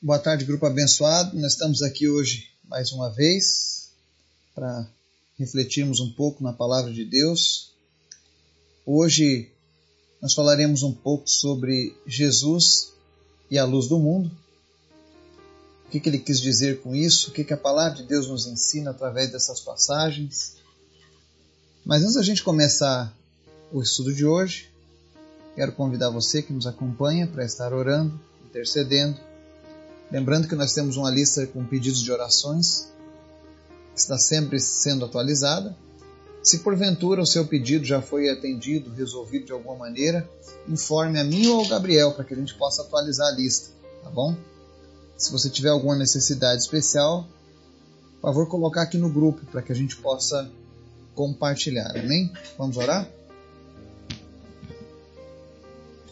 Boa tarde, grupo abençoado. Nós estamos aqui hoje mais uma vez para refletirmos um pouco na palavra de Deus. Hoje nós falaremos um pouco sobre Jesus e a luz do mundo. O que, que ele quis dizer com isso? O que, que a palavra de Deus nos ensina através dessas passagens? Mas antes da gente começar o estudo de hoje, quero convidar você que nos acompanha para estar orando, intercedendo Lembrando que nós temos uma lista com pedidos de orações, que está sempre sendo atualizada. Se porventura o seu pedido já foi atendido, resolvido de alguma maneira, informe a mim ou ao Gabriel para que a gente possa atualizar a lista, tá bom? Se você tiver alguma necessidade especial, por favor colocar aqui no grupo para que a gente possa compartilhar, amém? Vamos orar?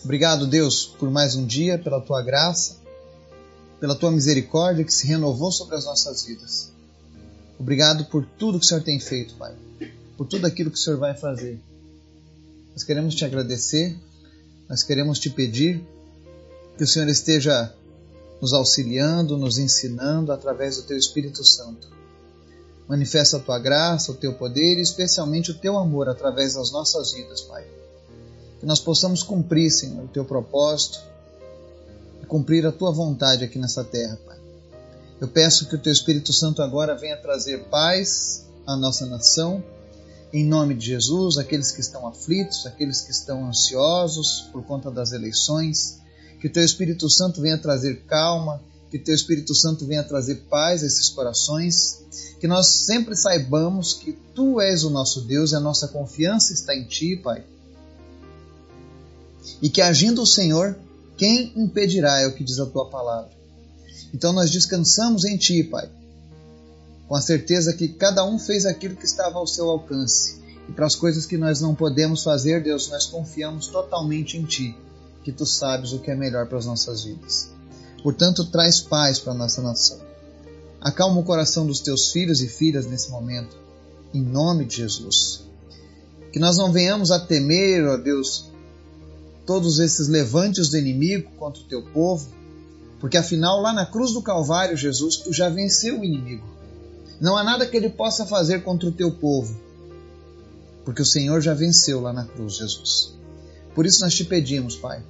Obrigado, Deus, por mais um dia, pela tua graça pela tua misericórdia que se renovou sobre as nossas vidas. Obrigado por tudo que o Senhor tem feito, Pai, por tudo aquilo que o Senhor vai fazer. Nós queremos te agradecer, nós queremos te pedir que o Senhor esteja nos auxiliando, nos ensinando através do teu Espírito Santo. Manifesta a tua graça, o teu poder e especialmente o teu amor através das nossas vidas, Pai. Que nós possamos cumprir, Senhor, o teu propósito cumprir a tua vontade aqui nessa terra, Pai. Eu peço que o teu Espírito Santo agora venha trazer paz à nossa nação, em nome de Jesus, aqueles que estão aflitos, aqueles que estão ansiosos por conta das eleições, que o teu Espírito Santo venha trazer calma, que o teu Espírito Santo venha trazer paz a esses corações, que nós sempre saibamos que tu és o nosso Deus e a nossa confiança está em ti, Pai. E que agindo o Senhor, quem impedirá é o que diz a tua palavra. Então nós descansamos em ti, Pai, com a certeza que cada um fez aquilo que estava ao seu alcance. E para as coisas que nós não podemos fazer, Deus, nós confiamos totalmente em ti, que tu sabes o que é melhor para as nossas vidas. Portanto, traz paz para a nossa nação. Acalma o coração dos teus filhos e filhas nesse momento, em nome de Jesus. Que nós não venhamos a temer, ó Deus, todos esses levantes do inimigo contra o teu povo, porque afinal lá na cruz do Calvário, Jesus, tu já venceu o inimigo. Não há nada que ele possa fazer contra o teu povo, porque o Senhor já venceu lá na cruz, Jesus. Por isso nós te pedimos, Pai,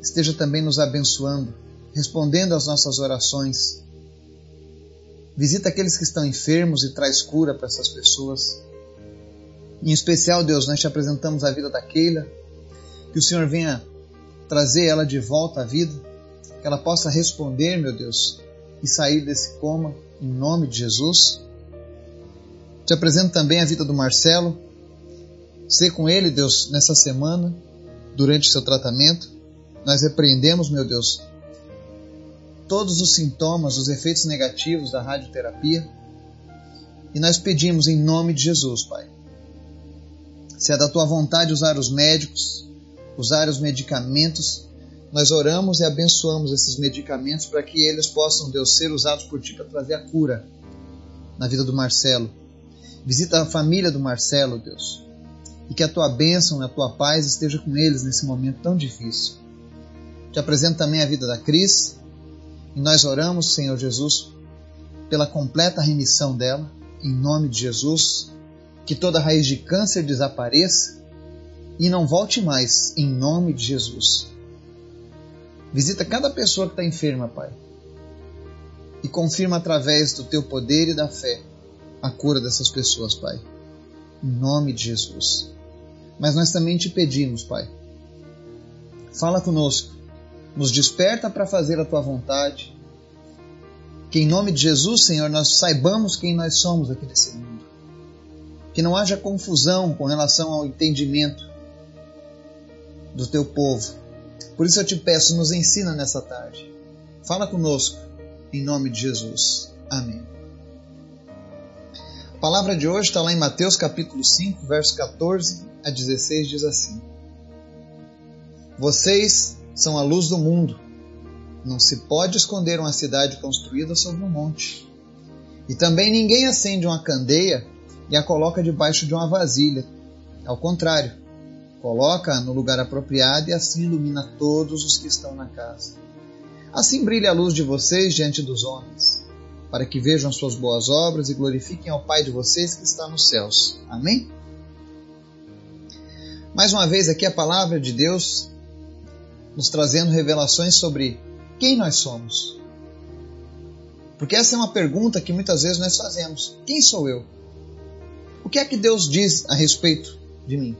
esteja também nos abençoando, respondendo às nossas orações. Visita aqueles que estão enfermos e traz cura para essas pessoas. Em especial, Deus, nós te apresentamos a vida da Keila, que o Senhor venha trazer ela de volta à vida, que ela possa responder, meu Deus, e sair desse coma, em nome de Jesus. Te apresento também a vida do Marcelo. Ser com ele, Deus, nessa semana, durante o seu tratamento. Nós repreendemos, meu Deus, todos os sintomas, os efeitos negativos da radioterapia. E nós pedimos em nome de Jesus, Pai. Se é da tua vontade usar os médicos, usar os medicamentos, nós oramos e abençoamos esses medicamentos para que eles possam, Deus, ser usados por Ti para trazer a cura na vida do Marcelo. Visita a família do Marcelo, Deus, e que a Tua bênção a Tua paz esteja com eles nesse momento tão difícil. Te apresento também a vida da Cris, e nós oramos, Senhor Jesus, pela completa remissão dela, em nome de Jesus, que toda raiz de câncer desapareça e não volte mais, em nome de Jesus. Visita cada pessoa que está enferma, Pai, e confirma através do teu poder e da fé a cura dessas pessoas, Pai, em nome de Jesus. Mas nós também te pedimos, Pai, fala conosco, nos desperta para fazer a tua vontade. Que em nome de Jesus, Senhor, nós saibamos quem nós somos aqui nesse mundo. Que não haja confusão com relação ao entendimento do teu povo. Por isso eu te peço, nos ensina nessa tarde. Fala conosco, em nome de Jesus. Amém. A palavra de hoje está lá em Mateus capítulo 5, verso 14 a 16, diz assim: Vocês são a luz do mundo. Não se pode esconder uma cidade construída sobre um monte. E também ninguém acende uma candeia e a coloca debaixo de uma vasilha. Ao contrário, Coloca no lugar apropriado e assim ilumina todos os que estão na casa. Assim brilhe a luz de vocês diante dos homens, para que vejam as suas boas obras e glorifiquem ao Pai de vocês que está nos céus. Amém? Mais uma vez aqui a palavra de Deus nos trazendo revelações sobre quem nós somos. Porque essa é uma pergunta que muitas vezes nós fazemos: quem sou eu? O que é que Deus diz a respeito de mim?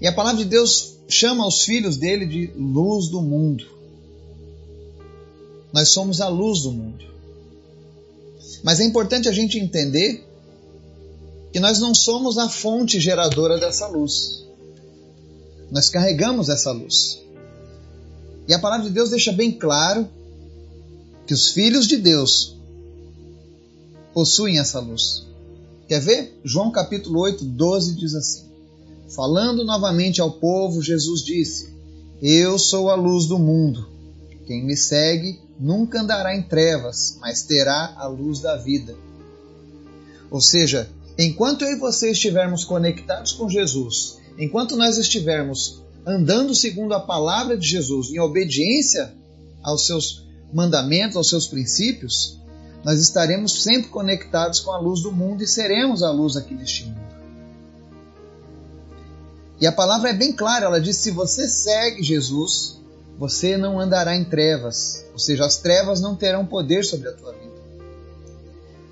E a palavra de Deus chama os filhos dele de luz do mundo. Nós somos a luz do mundo. Mas é importante a gente entender que nós não somos a fonte geradora dessa luz. Nós carregamos essa luz. E a palavra de Deus deixa bem claro que os filhos de Deus possuem essa luz. Quer ver? João capítulo 8, 12 diz assim: Falando novamente ao povo, Jesus disse: Eu sou a luz do mundo. Quem me segue nunca andará em trevas, mas terá a luz da vida. Ou seja, enquanto eu e você estivermos conectados com Jesus, enquanto nós estivermos andando segundo a palavra de Jesus, em obediência aos seus mandamentos, aos seus princípios, nós estaremos sempre conectados com a luz do mundo e seremos a luz aqui neste mundo. E a palavra é bem clara, ela diz: se você segue Jesus, você não andará em trevas, ou seja, as trevas não terão poder sobre a tua vida.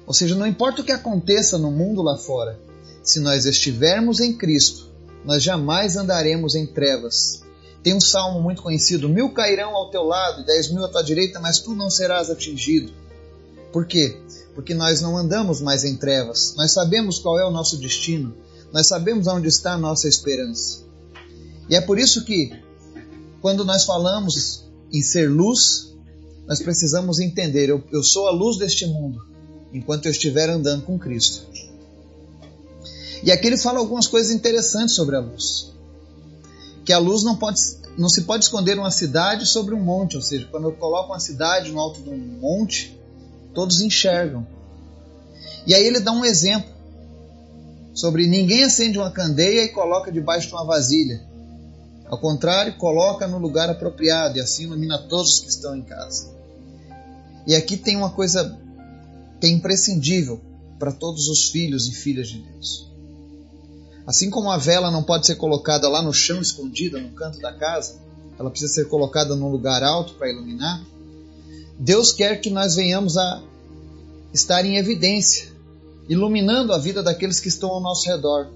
Ou seja, não importa o que aconteça no mundo lá fora, se nós estivermos em Cristo, nós jamais andaremos em trevas. Tem um salmo muito conhecido: Mil cairão ao teu lado e dez mil à tua direita, mas tu não serás atingido. Por quê? Porque nós não andamos mais em trevas, nós sabemos qual é o nosso destino, nós sabemos onde está a nossa esperança. E é por isso que quando nós falamos em ser luz, nós precisamos entender: eu, eu sou a luz deste mundo, enquanto eu estiver andando com Cristo. E aqui ele fala algumas coisas interessantes sobre a luz. Que a luz não, pode, não se pode esconder uma cidade sobre um monte, ou seja, quando eu coloco uma cidade no alto de um monte, todos enxergam. E aí ele dá um exemplo sobre ninguém acende uma candeia e coloca debaixo de uma vasilha. Ao contrário, coloca no lugar apropriado e assim ilumina todos os que estão em casa. E aqui tem uma coisa que é imprescindível para todos os filhos e filhas de Deus. Assim como a vela não pode ser colocada lá no chão escondida no canto da casa, ela precisa ser colocada num lugar alto para iluminar. Deus quer que nós venhamos a estar em evidência, iluminando a vida daqueles que estão ao nosso redor.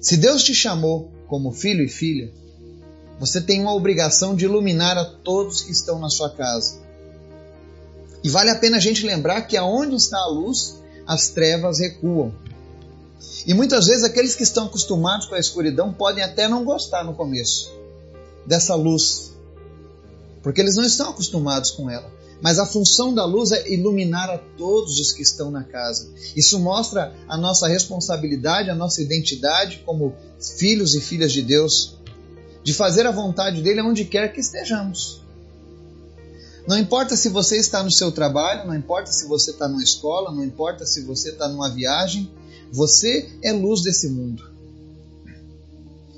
Se Deus te chamou como filho e filha, você tem uma obrigação de iluminar a todos que estão na sua casa. E vale a pena a gente lembrar que aonde está a luz, as trevas recuam. E muitas vezes aqueles que estão acostumados com a escuridão podem até não gostar no começo dessa luz, porque eles não estão acostumados com ela. Mas a função da luz é iluminar a todos os que estão na casa. Isso mostra a nossa responsabilidade, a nossa identidade como filhos e filhas de Deus, de fazer a vontade dele onde quer que estejamos. Não importa se você está no seu trabalho, não importa se você está numa escola, não importa se você está numa viagem, você é luz desse mundo.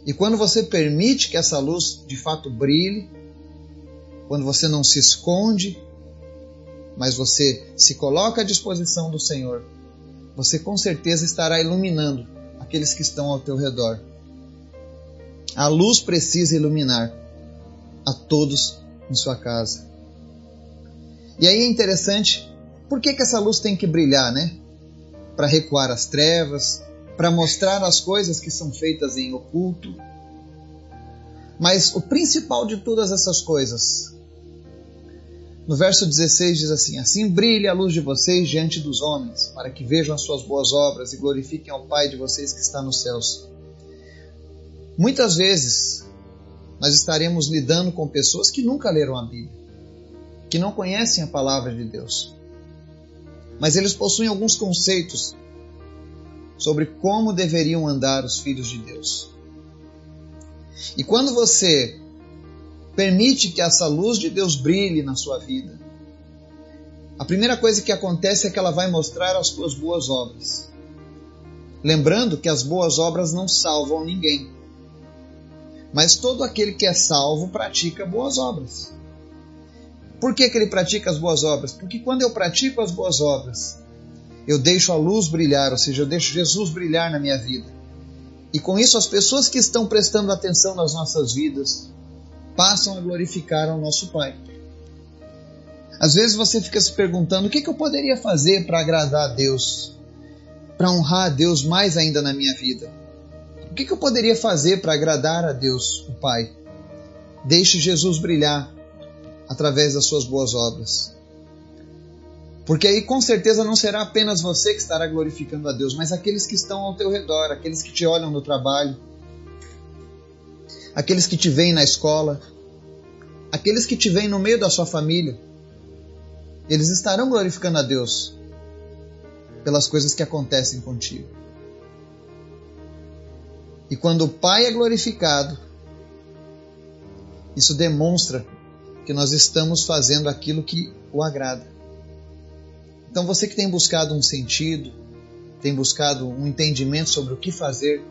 E quando você permite que essa luz de fato brilhe, quando você não se esconde, mas você se coloca à disposição do Senhor, você com certeza estará iluminando aqueles que estão ao teu redor. A luz precisa iluminar a todos em sua casa. E aí é interessante, por que, que essa luz tem que brilhar, né? para recuar as trevas, para mostrar as coisas que são feitas em oculto. Mas o principal de todas essas coisas, no verso 16 diz assim: Assim brilhe a luz de vocês diante dos homens, para que vejam as suas boas obras e glorifiquem ao Pai de vocês que está nos céus. Muitas vezes nós estaremos lidando com pessoas que nunca leram a Bíblia, que não conhecem a palavra de Deus mas eles possuem alguns conceitos sobre como deveriam andar os filhos de Deus. E quando você permite que essa luz de Deus brilhe na sua vida, a primeira coisa que acontece é que ela vai mostrar as suas boas obras. Lembrando que as boas obras não salvam ninguém. Mas todo aquele que é salvo pratica boas obras. Por que, que ele pratica as boas obras? Porque quando eu pratico as boas obras, eu deixo a luz brilhar, ou seja, eu deixo Jesus brilhar na minha vida. E com isso, as pessoas que estão prestando atenção nas nossas vidas passam a glorificar ao nosso Pai. Às vezes você fica se perguntando: o que, que eu poderia fazer para agradar a Deus? Para honrar a Deus mais ainda na minha vida? O que, que eu poderia fazer para agradar a Deus, o Pai? Deixe Jesus brilhar através das suas boas obras. Porque aí com certeza não será apenas você que estará glorificando a Deus, mas aqueles que estão ao teu redor, aqueles que te olham no trabalho, aqueles que te veem na escola, aqueles que te veem no meio da sua família. Eles estarão glorificando a Deus pelas coisas que acontecem contigo. E quando o Pai é glorificado, isso demonstra que nós estamos fazendo aquilo que o agrada. Então você que tem buscado um sentido, tem buscado um entendimento sobre o que fazer,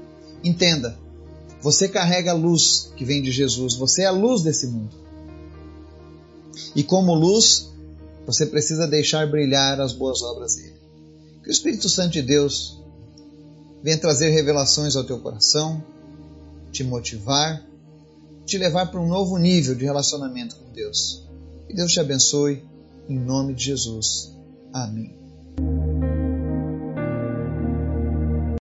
entenda, você carrega a luz que vem de Jesus, você é a luz desse mundo. E como luz, você precisa deixar brilhar as boas obras dele. Que o Espírito Santo de Deus venha trazer revelações ao teu coração, te motivar te levar para um novo nível de relacionamento com Deus. Que Deus te abençoe, em nome de Jesus. Amém.